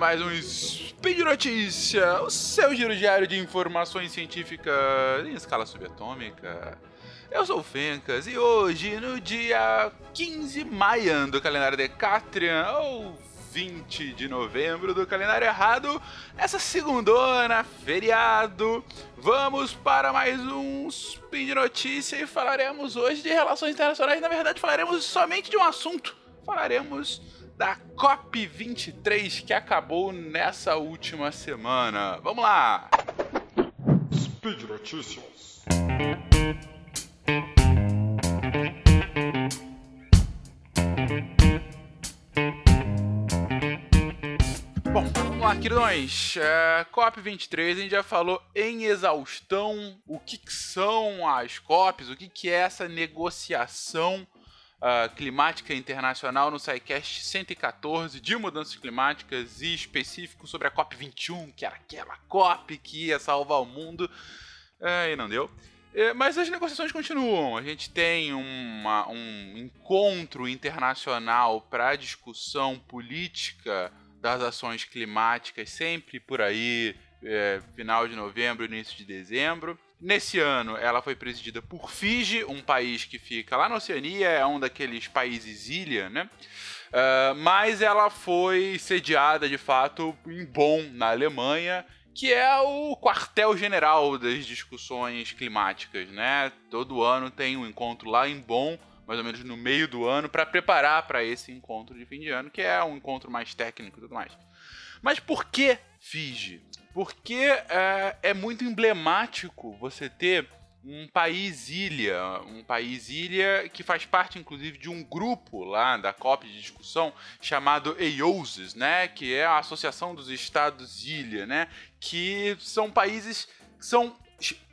mais um Speed Notícia, o seu giro diário de informações científicas em escala subatômica. Eu sou o Fencas e hoje, no dia 15 maio do calendário Decatrian, ou 20 de novembro do calendário errado, essa segundona, feriado, vamos para mais um Speed Notícia e falaremos hoje de relações internacionais. Na verdade, falaremos somente de um assunto. Falaremos da COP23 que acabou nessa última semana. Vamos lá! Speed Notícias. Bom, vamos lá, queridões. É, COP23, a gente já falou em exaustão o que, que são as COPs, o que, que é essa negociação uh, climática internacional no SciCast 114 de mudanças climáticas e específico sobre a COP21, que era aquela COP que ia salvar o mundo. É, e não deu. É, mas as negociações continuam. A gente tem uma, um encontro internacional para discussão política das ações climáticas sempre por aí, é, final de novembro, início de dezembro. Nesse ano, ela foi presidida por Fiji, um país que fica lá na Oceania, é um daqueles países ilha, né? Uh, mas ela foi sediada de fato em Bonn, na Alemanha, que é o quartel-general das discussões climáticas, né? Todo ano tem um encontro lá em Bonn, mais ou menos no meio do ano, para preparar para esse encontro de fim de ano, que é um encontro mais técnico e tudo mais. Mas por que Fiji? Porque é, é muito emblemático você ter um país ilha, um país ilha que faz parte inclusive de um grupo lá da COP de discussão chamado EIOSIS, né, que é a Associação dos Estados Ilha, né, que são países que são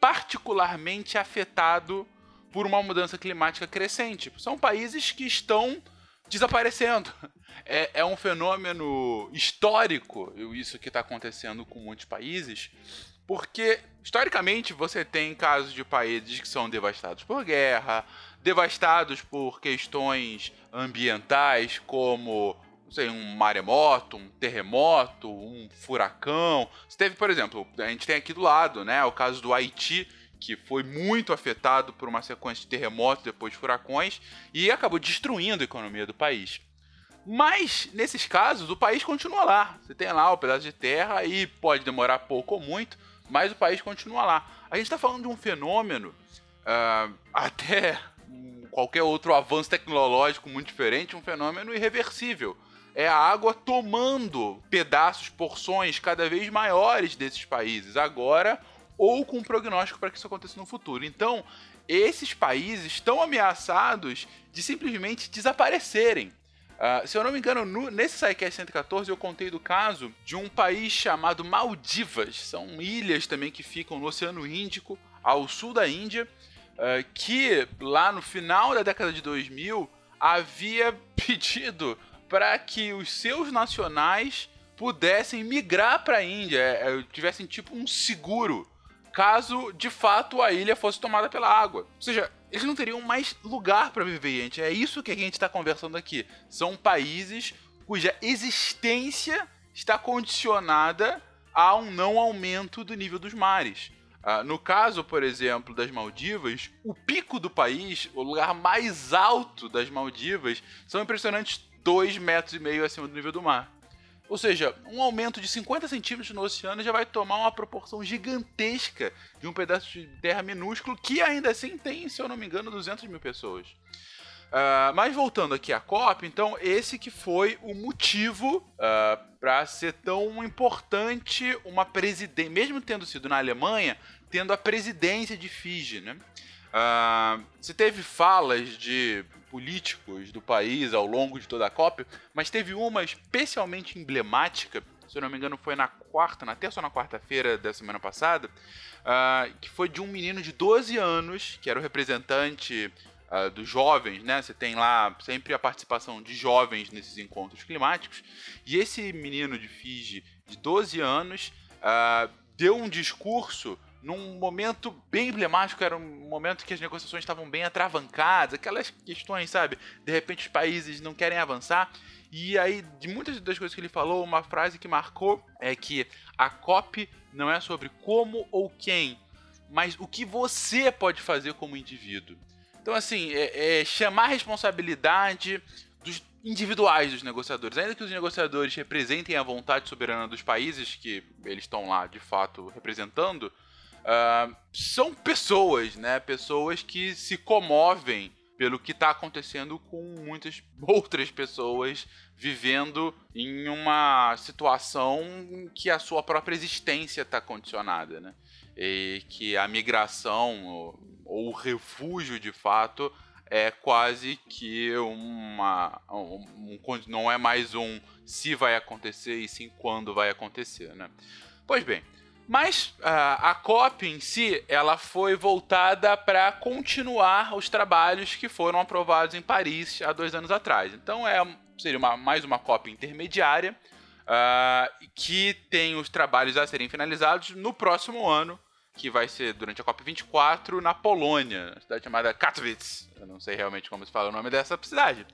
particularmente afetados por uma mudança climática crescente. São países que estão desaparecendo. É, é um fenômeno histórico, isso que está acontecendo com muitos países, porque historicamente você tem casos de países que são devastados por guerra, devastados por questões ambientais como sei, um maremoto, um terremoto, um furacão. Você teve, por exemplo, a gente tem aqui do lado, né, o caso do Haiti, que foi muito afetado por uma sequência de terremotos depois de furacões e acabou destruindo a economia do país. Mas, nesses casos, o país continua lá. Você tem lá o pedaço de terra e pode demorar pouco ou muito, mas o país continua lá. A gente está falando de um fenômeno, uh, até qualquer outro avanço tecnológico muito diferente, um fenômeno irreversível. É a água tomando pedaços, porções cada vez maiores desses países. Agora, ou com um prognóstico para que isso aconteça no futuro. Então, esses países estão ameaçados de simplesmente desaparecerem. Uh, se eu não me engano, no, nesse SciCast 114 eu contei do caso de um país chamado Maldivas. São ilhas também que ficam no Oceano Índico, ao sul da Índia, uh, que lá no final da década de 2000 havia pedido para que os seus nacionais pudessem migrar para a Índia, é, é, tivessem tipo um seguro caso de fato a ilha fosse tomada pela água. Ou seja, eles não teriam mais lugar para viver, gente. É isso que a gente está conversando aqui. São países cuja existência está condicionada a um não aumento do nível dos mares. Uh, no caso, por exemplo, das Maldivas, o pico do país, o lugar mais alto das Maldivas, são impressionantes 2,5 metros e meio acima do nível do mar. Ou seja, um aumento de 50 centímetros no oceano já vai tomar uma proporção gigantesca de um pedaço de terra minúsculo que ainda assim tem, se eu não me engano, 200 mil pessoas. Uh, mas voltando aqui à COP, então esse que foi o motivo uh, ah, para ser tão importante uma presidência, mesmo tendo sido na Alemanha, tendo a presidência de Fiji, né? Uh, você teve falas de políticos do país ao longo de toda a COP, mas teve uma especialmente emblemática, se eu não me engano foi na quarta, na terça ou na quarta-feira da semana passada, uh, que foi de um menino de 12 anos, que era o representante uh, dos jovens, né? Você tem lá sempre a participação de jovens nesses encontros climáticos, e esse menino de Fiji, de 12 anos, uh, deu um discurso num momento bem emblemático, era um momento que as negociações estavam bem atravancadas, aquelas questões, sabe? De repente os países não querem avançar. E aí, de muitas das coisas que ele falou, uma frase que marcou é que a COP não é sobre como ou quem, mas o que você pode fazer como indivíduo. Então, assim, é, é chamar a responsabilidade dos individuais dos negociadores. Ainda que os negociadores representem a vontade soberana dos países que eles estão lá, de fato, representando, uh, são pessoas, né? Pessoas que se comovem pelo que está acontecendo com muitas outras pessoas vivendo em uma situação em que a sua própria existência está condicionada, né? E que a migração ou o refúgio, de fato, é quase que uma. Um, um, não é mais um se vai acontecer e sim quando vai acontecer, né? Pois bem, mas uh, a COP em si, ela foi voltada para continuar os trabalhos que foram aprovados em Paris há dois anos atrás. Então é, seria uma, mais uma COP intermediária uh, que tem os trabalhos a serem finalizados no próximo ano, que vai ser durante a COP24 na Polônia, cidade chamada Katowice. Eu não sei realmente como se fala o nome dessa cidade.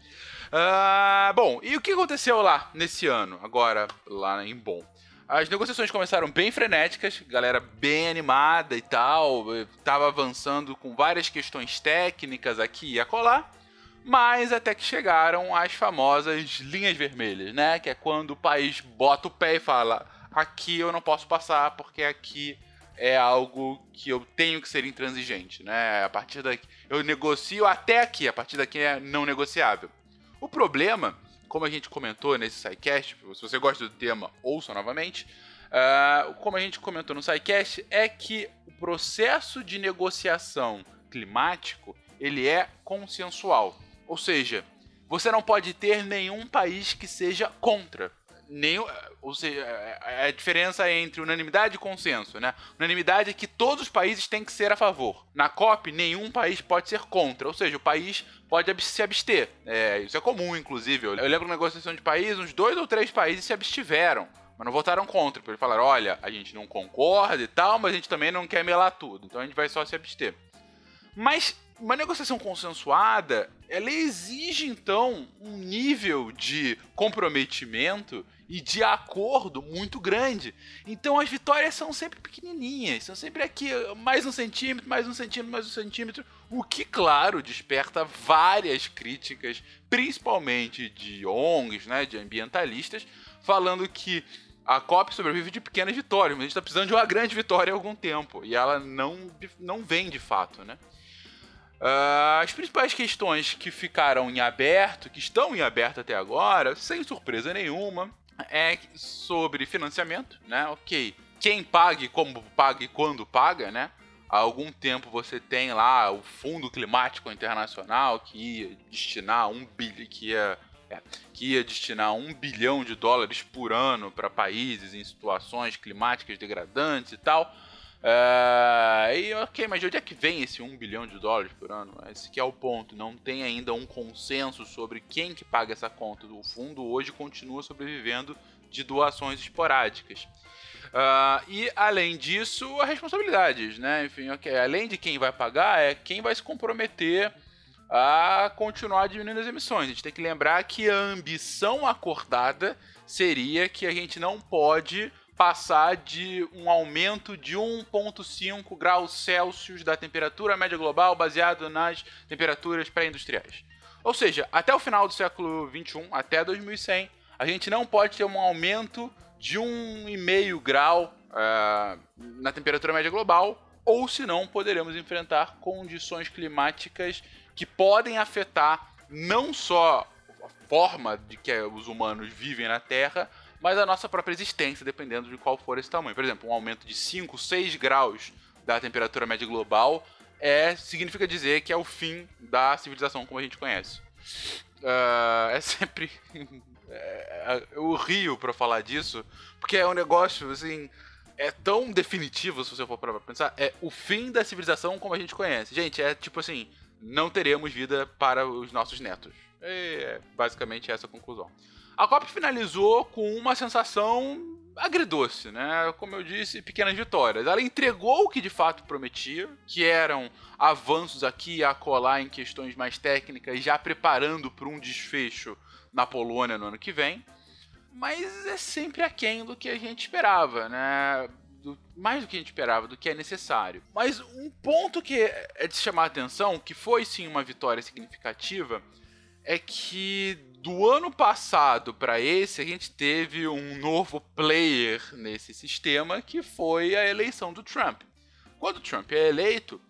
Uh, bom, e o que aconteceu lá nesse ano, agora lá em Bonn? As negociações começaram bem frenéticas, galera bem animada e tal, tava avançando com várias questões técnicas aqui e acolá, mas até que chegaram as famosas linhas vermelhas, né? Que é quando o país bota o pé e fala: aqui eu não posso passar porque aqui é algo que eu tenho que ser intransigente, né? A partir daqui eu negocio até aqui, a partir daqui é não negociável. O problema, como a gente comentou nesse SciCast, se você gosta do tema, ouça novamente. Uh, como a gente comentou no SciCast, é que o processo de negociação climático ele é consensual. Ou seja, você não pode ter nenhum país que seja contra nenhum, ou seja, é, é a diferença entre unanimidade e consenso, né? Unanimidade é que todos os países têm que ser a favor. Na COP, nenhum país pode ser contra, ou seja, o país pode se abster. É, isso é comum, inclusive. Eu lembro na negociação de país, uns dois ou três países se abstiveram, mas não votaram contra. Eles falaram: olha, a gente não concorda e tal, mas a gente também não quer melar tudo, então a gente vai só se abster. Mas uma negociação consensuada, ela exige então um nível de comprometimento e de acordo muito grande. Então as vitórias são sempre pequenininhas, são sempre aqui mais um centímetro, mais um centímetro, mais um centímetro, o que claro desperta várias críticas, principalmente de ONGs, né, de ambientalistas, falando que a COP sobrevive de pequenas vitórias, mas a gente está precisando de uma grande vitória há algum tempo e ela não, não vem de fato, né? Uh, as principais questões que ficaram em aberto, que estão em aberto até agora, sem surpresa nenhuma, é sobre financiamento, né? Ok, quem pague, como paga e quando paga, né? Há algum tempo você tem lá o Fundo Climático Internacional que ia destinar um bilhão, que ia, é, que ia destinar um bilhão de dólares por ano para países em situações climáticas degradantes e tal. Uh, e ok, mas de onde é que vem esse 1 bilhão de dólares por ano? Esse que é o ponto. Não tem ainda um consenso sobre quem que paga essa conta. O fundo hoje continua sobrevivendo de doações esporádicas. Uh, e além disso, as responsabilidades, né? Enfim, okay, além de quem vai pagar, é quem vai se comprometer a continuar diminuindo as emissões. A gente tem que lembrar que a ambição acordada seria que a gente não pode passar de um aumento de 1,5 graus Celsius da temperatura média global baseado nas temperaturas pré-industriais. Ou seja, até o final do século 21, até 2100, a gente não pode ter um aumento de 1,5 grau uh, na temperatura média global, ou senão poderemos enfrentar condições climáticas que podem afetar não só a forma de que os humanos vivem na Terra, mas a nossa própria existência, dependendo de qual for esse tamanho. Por exemplo, um aumento de 5, 6 graus da temperatura média global é, significa dizer que é o fim da civilização como a gente conhece. Uh, é sempre. É, eu rio para falar disso, porque é um negócio assim. É tão definitivo, se você for para pensar, é o fim da civilização como a gente conhece. Gente, é tipo assim: não teremos vida para os nossos netos. É basicamente essa a conclusão. A COP finalizou com uma sensação agridoce, né? Como eu disse, pequenas vitórias. Ela entregou o que de fato prometia, que eram avanços aqui e acolá em questões mais técnicas, já preparando para um desfecho na Polônia no ano que vem. Mas é sempre aquém do que a gente esperava, né? Do, mais do que a gente esperava, do que é necessário. Mas um ponto que é de chamar a atenção, que foi sim uma vitória significativa, é que do ano passado para esse, a gente teve um novo player nesse sistema que foi a eleição do Trump. Quando o Trump é eleito,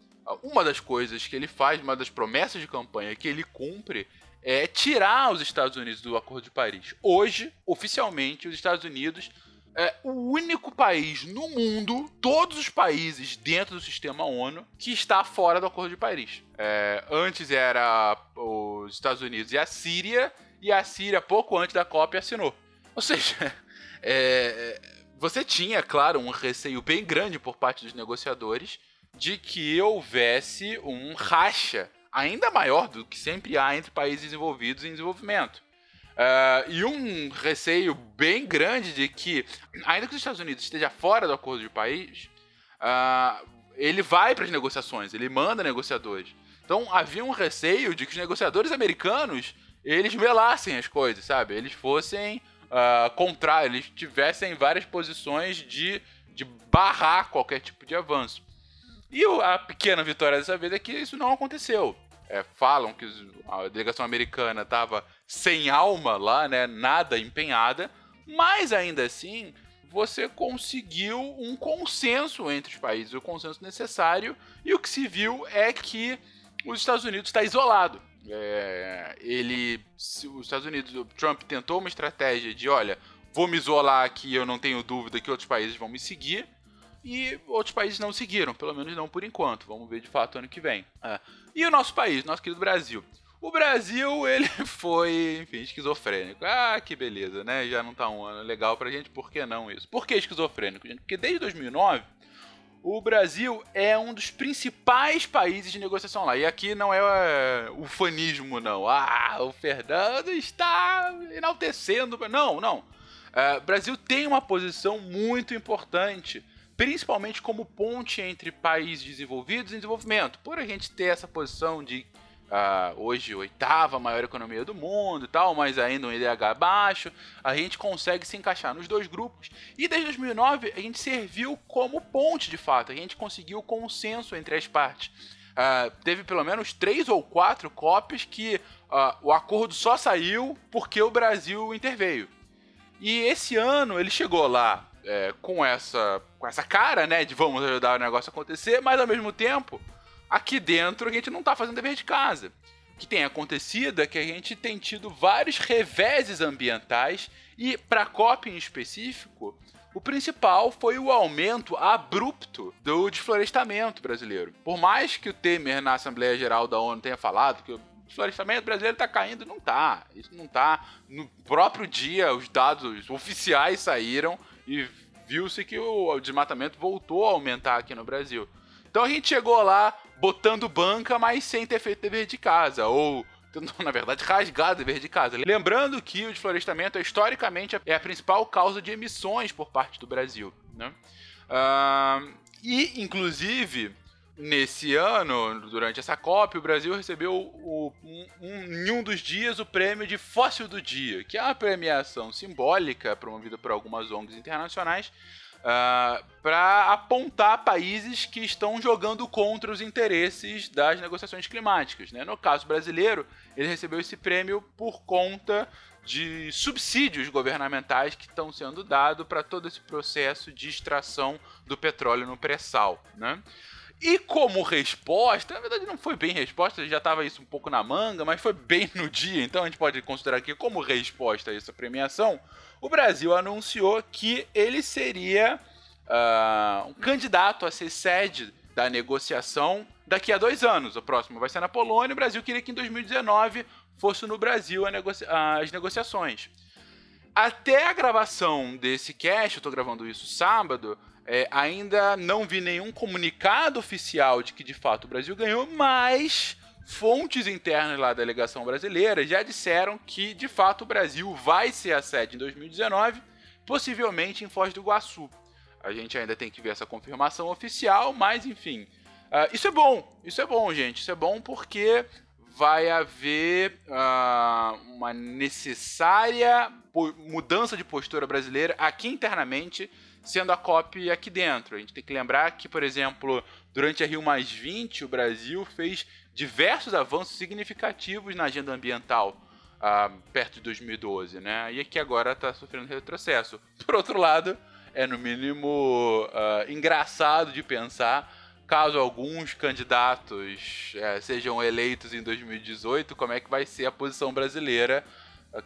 uma das coisas que ele faz, uma das promessas de campanha que ele cumpre é tirar os Estados Unidos do Acordo de Paris. Hoje, oficialmente, os Estados Unidos é o único país no mundo, todos os países dentro do sistema ONU, que está fora do Acordo de Paris. É, antes era os Estados Unidos e a Síria, e a Síria, pouco antes da COP, assinou. Ou seja, é, você tinha, claro, um receio bem grande por parte dos negociadores de que houvesse um racha ainda maior do que sempre há entre países desenvolvidos e em desenvolvimento. Uh, e um receio bem grande de que, ainda que os Estados Unidos esteja fora do acordo de país, uh, ele vai para as negociações, ele manda negociadores. Então havia um receio de que os negociadores americanos eles velassem as coisas, sabe? Eles fossem uh, eles tivessem várias posições de, de barrar qualquer tipo de avanço. E a pequena vitória dessa vez é que isso não aconteceu. É, falam que a delegação americana estava sem alma lá, né? Nada empenhada, mas ainda assim você conseguiu um consenso entre os países, o consenso necessário, e o que se viu é que os Estados Unidos está isolado. É, ele, os Estados Unidos, o Trump tentou uma estratégia de, olha, vou me isolar aqui, eu não tenho dúvida que outros países vão me seguir. E outros países não seguiram, pelo menos não por enquanto. Vamos ver de fato ano que vem. É. E o nosso país, nosso querido Brasil. O Brasil, ele foi, enfim, esquizofrênico. Ah, que beleza, né? Já não tá um ano legal pra gente, por que não isso? Por que esquizofrênico, gente? Porque desde 2009 o Brasil é um dos principais países de negociação lá. E aqui não é, é o fanismo, não. Ah, o Fernando está enaltecendo. Não, não. É, o Brasil tem uma posição muito importante, principalmente como ponte entre países desenvolvidos e desenvolvimento. Por a gente ter essa posição de hoje oitava maior economia do mundo e tal, mas ainda um IDH baixo, a gente consegue se encaixar nos dois grupos. E desde 2009 a gente serviu como ponte de fato, a gente conseguiu consenso entre as partes. Uh, teve pelo menos três ou quatro copies que uh, o acordo só saiu porque o Brasil interveio. E esse ano ele chegou lá é, com essa com essa cara, né, de vamos ajudar o negócio a acontecer, mas ao mesmo tempo aqui dentro a gente não está fazendo dever de casa. O que tem acontecido é que a gente tem tido vários reveses ambientais e, para a COP em específico, o principal foi o aumento abrupto do desflorestamento brasileiro. Por mais que o Temer na Assembleia Geral da ONU tenha falado que o desflorestamento brasileiro está caindo, não está. Isso não está. No próprio dia, os dados oficiais saíram e viu-se que o desmatamento voltou a aumentar aqui no Brasil. Então a gente chegou lá botando banca, mas sem ter feito dever de casa, ou na verdade, rasgado dever de casa. Lembrando que o desflorestamento é historicamente é a principal causa de emissões por parte do Brasil. Né? Uh, e, inclusive, nesse ano, durante essa COP, o Brasil recebeu o, um, um, em um dos dias o prêmio de Fóssil do Dia, que é uma premiação simbólica promovida por algumas ONGs internacionais Uh, ah, para apontar países que estão jogando contra os interesses das negociações climáticas. Né? No caso brasileiro, ele recebeu esse prêmio por conta de subsídios governamentais que estão sendo dados para todo esse processo de extração do petróleo no pré-sal. Né? E como resposta, na verdade não foi bem resposta, já estava isso um pouco na manga, mas foi bem no dia, então a gente pode considerar que como resposta a essa premiação, o Brasil anunciou que ele seria uh, um candidato a ser sede da negociação daqui a dois anos. O próximo vai ser na Polônia. O Brasil queria que em 2019 fosse no Brasil negocia as negociações. Até a gravação desse cast, eu estou gravando isso sábado, é, ainda não vi nenhum comunicado oficial de que de fato o Brasil ganhou, mas fontes internas lá da delegação brasileira já disseram que, de fato, o Brasil vai ser a sede em 2019, possivelmente em Foz do Iguaçu. A gente ainda tem que ver essa confirmação oficial, mas enfim. Uh, isso é bom, isso é bom, gente. Isso é bom porque vai haver uh, uma necessária mudança de postura brasileira aqui internamente, sendo a COP aqui dentro. A gente tem que lembrar que, por exemplo, durante a Rio Mais 20, o Brasil fez diversos avanços significativos na agenda ambiental. Uh, perto de 2012, né? E aqui agora está sofrendo retrocesso. Por outro lado, é no mínimo uh, engraçado de pensar caso alguns candidatos é, sejam eleitos em 2018, como é que vai ser a posição brasileira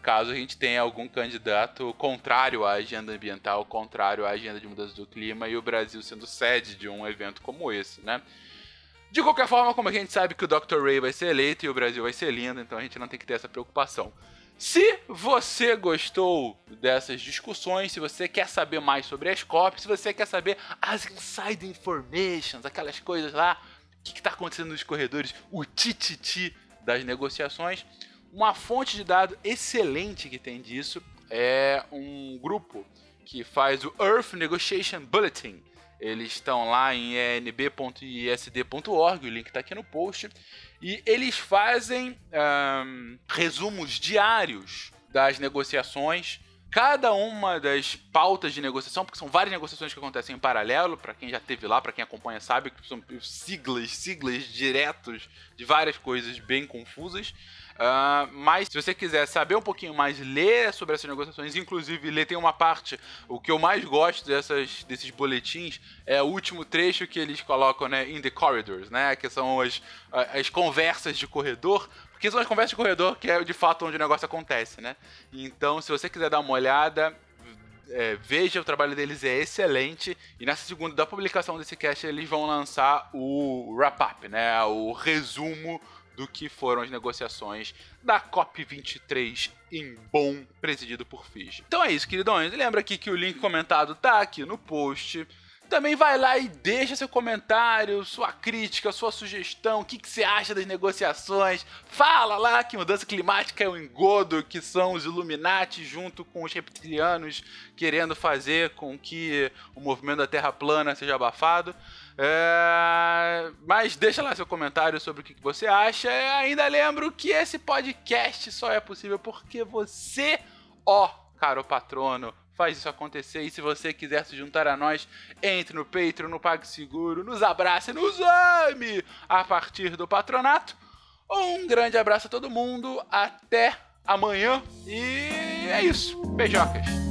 caso a gente tenha algum candidato contrário à agenda ambiental, contrário à agenda de mudança do clima e o Brasil sendo sede de um evento como esse, né? De qualquer forma, como a gente sabe que o Dr. Ray vai ser eleito e o Brasil vai ser lindo, então a gente não tem que ter essa preocupação. Se você gostou dessas discussões, se você quer saber mais sobre as COPs, se você quer saber as inside informations, aquelas coisas lá, o que está acontecendo nos corredores, o tititi das negociações, uma fonte de dado excelente que tem disso é um grupo que faz o Earth Negotiation Bulletin. Eles estão lá em enb.isd.org, o link está aqui no post. E eles fazem um, resumos diários das negociações. Cada uma das pautas de negociação, porque são várias negociações que acontecem em paralelo, para quem já esteve lá, para quem acompanha sabe que são siglas, siglas diretos de várias coisas bem confusas. Uh, mas se você quiser saber um pouquinho mais, ler sobre essas negociações, inclusive ler tem uma parte, o que eu mais gosto dessas, desses boletins é o último trecho que eles colocam, né, in the corridors, né, que são as, as conversas de corredor, porque são as conversas de corredor que é de fato onde o negócio acontece, né. Então, se você quiser dar uma olhada, é, veja, o trabalho deles é excelente. E nessa segunda da publicação desse cast, eles vão lançar o wrap-up, né? O resumo do que foram as negociações da COP23 em Bonn, presidido por Fiji. Então é isso, queridões. Lembra aqui que o link comentado tá aqui no post. Também vai lá e deixa seu comentário, sua crítica, sua sugestão, o que, que você acha das negociações. Fala lá que mudança climática é um engodo, que são os Illuminati junto com os reptilianos querendo fazer com que o movimento da Terra plana seja abafado. É... Mas deixa lá seu comentário sobre o que você acha. E ainda lembro que esse podcast só é possível porque você, ó, caro patrono, faz isso acontecer. E se você quiser se juntar a nós, entre no Patreon, no PagSeguro, nos abrace, nos ame a partir do patronato. Um grande abraço a todo mundo, até amanhã e é isso. Beijocas.